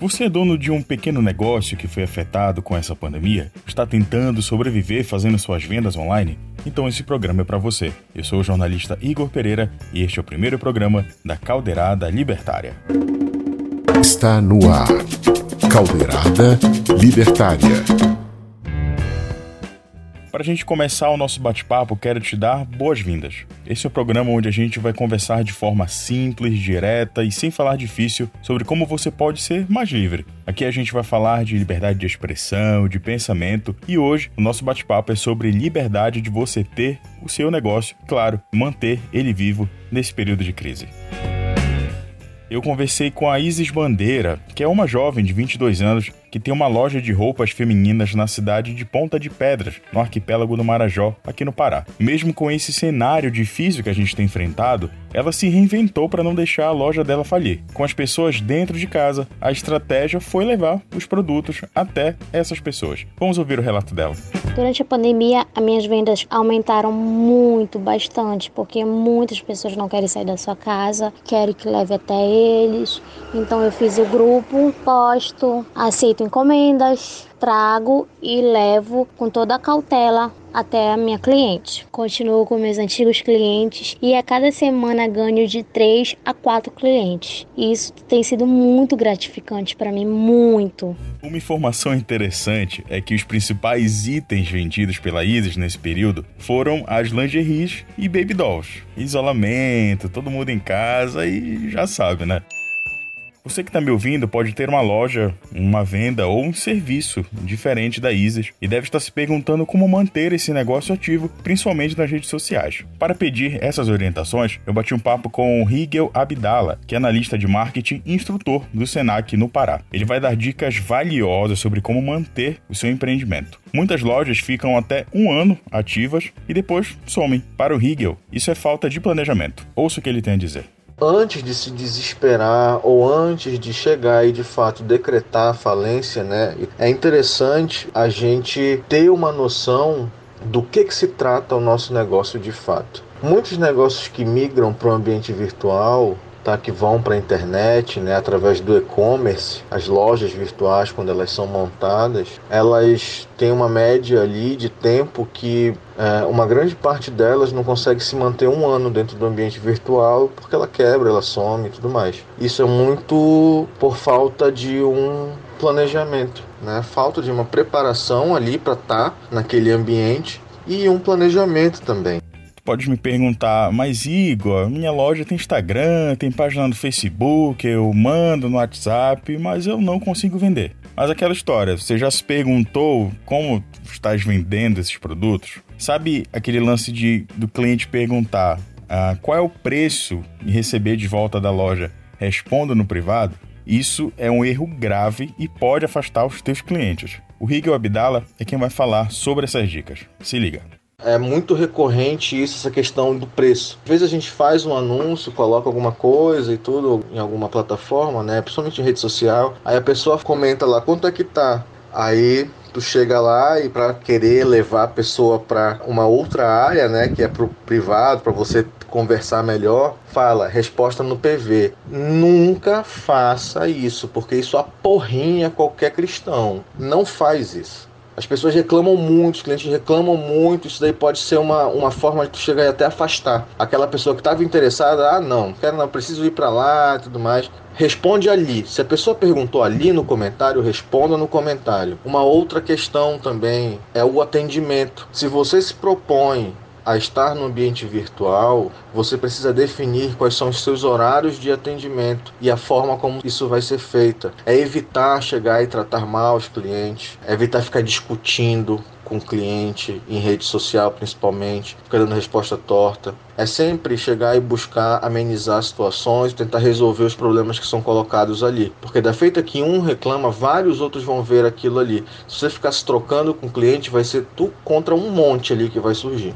Você é dono de um pequeno negócio que foi afetado com essa pandemia? Está tentando sobreviver fazendo suas vendas online? Então esse programa é para você. Eu sou o jornalista Igor Pereira e este é o primeiro programa da Caldeirada Libertária. Está no ar. Caldeirada Libertária. Para a gente começar o nosso bate-papo, quero te dar boas-vindas. Esse é o programa onde a gente vai conversar de forma simples, direta e sem falar difícil sobre como você pode ser mais livre. Aqui a gente vai falar de liberdade de expressão, de pensamento e hoje o nosso bate-papo é sobre liberdade de você ter o seu negócio, claro, manter ele vivo nesse período de crise eu conversei com a Isis Bandeira, que é uma jovem de 22 anos que tem uma loja de roupas femininas na cidade de Ponta de Pedras, no arquipélago do Marajó, aqui no Pará. Mesmo com esse cenário difícil que a gente tem enfrentado, ela se reinventou para não deixar a loja dela falir. Com as pessoas dentro de casa, a estratégia foi levar os produtos até essas pessoas. Vamos ouvir o relato dela. Durante a pandemia, as minhas vendas aumentaram muito, bastante, porque muitas pessoas não querem sair da sua casa, querem que leve até eles. Então eu fiz o grupo, posto, aceito encomendas, trago e levo com toda a cautela até a minha cliente. Continuo com meus antigos clientes e a cada semana ganho de 3 a 4 clientes. Isso tem sido muito gratificante para mim, muito. Uma informação interessante é que os principais itens vendidos pela Isis nesse período foram as lingeries e baby dolls. Isolamento, todo mundo em casa e já sabe, né? Você que está me ouvindo pode ter uma loja, uma venda ou um serviço diferente da Isis e deve estar se perguntando como manter esse negócio ativo, principalmente nas redes sociais. Para pedir essas orientações, eu bati um papo com o Rigel Abdala, que é analista de marketing e instrutor do Senac no Pará. Ele vai dar dicas valiosas sobre como manter o seu empreendimento. Muitas lojas ficam até um ano ativas e depois somem. Para o Rigel, isso é falta de planejamento. Ouça o que ele tem a dizer antes de se desesperar ou antes de chegar e de fato decretar a falência, né, é interessante a gente ter uma noção do que, que se trata o nosso negócio de fato. Muitos negócios que migram para o ambiente virtual tá, que vão para a internet, né, através do e-commerce, as lojas virtuais, quando elas são montadas, elas têm uma média ali de tempo que é, uma grande parte delas não consegue se manter um ano dentro do ambiente virtual porque ela quebra, ela some e tudo mais. Isso é muito por falta de um planejamento, né? falta de uma preparação ali para estar tá naquele ambiente e um planejamento também pode me perguntar, mas Igor, minha loja tem Instagram, tem página no Facebook, eu mando no WhatsApp, mas eu não consigo vender. Mas aquela história, você já se perguntou como estás vendendo esses produtos? Sabe aquele lance de do cliente perguntar ah, qual é o preço e receber de volta da loja? Responda no privado. Isso é um erro grave e pode afastar os teus clientes. O Rigel Abdala é quem vai falar sobre essas dicas. Se liga. É muito recorrente isso, essa questão do preço. Às vezes a gente faz um anúncio, coloca alguma coisa e tudo em alguma plataforma, né? Principalmente em rede social. Aí a pessoa comenta lá quanto é que tá. Aí tu chega lá e para querer levar a pessoa para uma outra área, né, que é pro privado, para você conversar melhor, fala resposta no PV. Nunca faça isso, porque isso aporrinha qualquer cristão. Não faz isso. As pessoas reclamam muito, os clientes reclamam muito, isso daí pode ser uma, uma forma de tu chegar e até afastar. Aquela pessoa que estava interessada, ah, não, quero não, preciso ir para lá e tudo mais. Responde ali. Se a pessoa perguntou ali no comentário, responda no comentário. Uma outra questão também é o atendimento. Se você se propõe a estar no ambiente virtual, você precisa definir quais são os seus horários de atendimento e a forma como isso vai ser feita. É evitar chegar e tratar mal os clientes, é evitar ficar discutindo com o cliente, em rede social principalmente, ficar dando resposta torta. É sempre chegar e buscar amenizar situações, tentar resolver os problemas que são colocados ali. Porque da feita que um reclama, vários outros vão ver aquilo ali. Se você ficar se trocando com o cliente, vai ser tu contra um monte ali que vai surgir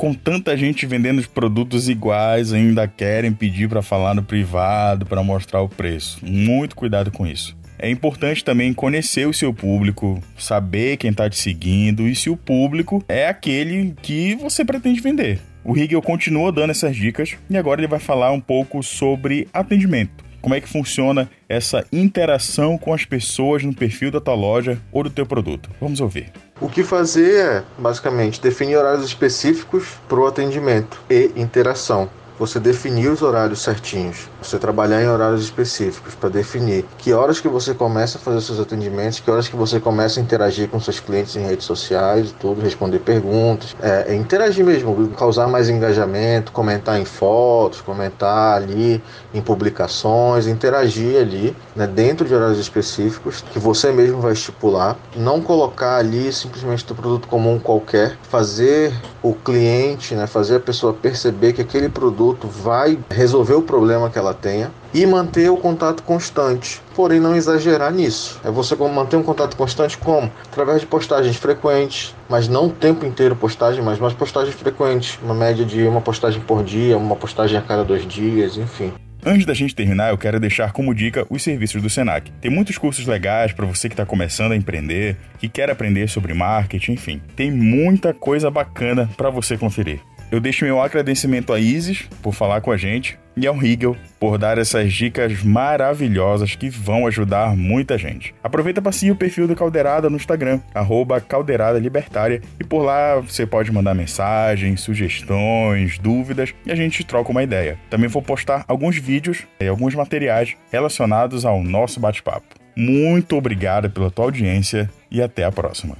com tanta gente vendendo produtos iguais, ainda querem pedir para falar no privado, para mostrar o preço. Muito cuidado com isso. É importante também conhecer o seu público, saber quem está te seguindo e se o público é aquele que você pretende vender. O Rigel continua dando essas dicas e agora ele vai falar um pouco sobre atendimento. como é que funciona essa interação com as pessoas no perfil da tua loja ou do teu produto. Vamos ouvir. O que fazer é, basicamente, definir horários específicos para o atendimento e interação você definir os horários certinhos, você trabalhar em horários específicos para definir que horas que você começa a fazer seus atendimentos, que horas que você começa a interagir com seus clientes em redes sociais, tudo, responder perguntas, é, é interagir mesmo, causar mais engajamento, comentar em fotos, comentar ali em publicações, interagir ali, né, dentro de horários específicos que você mesmo vai estipular, não colocar ali simplesmente o produto comum qualquer, fazer o cliente, né, fazer a pessoa perceber que aquele produto vai resolver o problema que ela tenha e manter o contato constante, porém não exagerar nisso. É você manter um contato constante como? Através de postagens frequentes, mas não o tempo inteiro postagem, mas mais postagens frequentes, uma média de uma postagem por dia, uma postagem a cada dois dias, enfim. Antes da gente terminar, eu quero deixar como dica os serviços do Senac. Tem muitos cursos legais para você que está começando a empreender, que quer aprender sobre marketing, enfim. Tem muita coisa bacana para você conferir. Eu deixo meu agradecimento a Isis por falar com a gente e ao Rigel por dar essas dicas maravilhosas que vão ajudar muita gente. Aproveita para seguir o perfil do Caldeirada no Instagram, arroba Caldeirada Libertária, e por lá você pode mandar mensagens, sugestões, dúvidas e a gente troca uma ideia. Também vou postar alguns vídeos e alguns materiais relacionados ao nosso bate-papo. Muito obrigado pela tua audiência e até a próxima.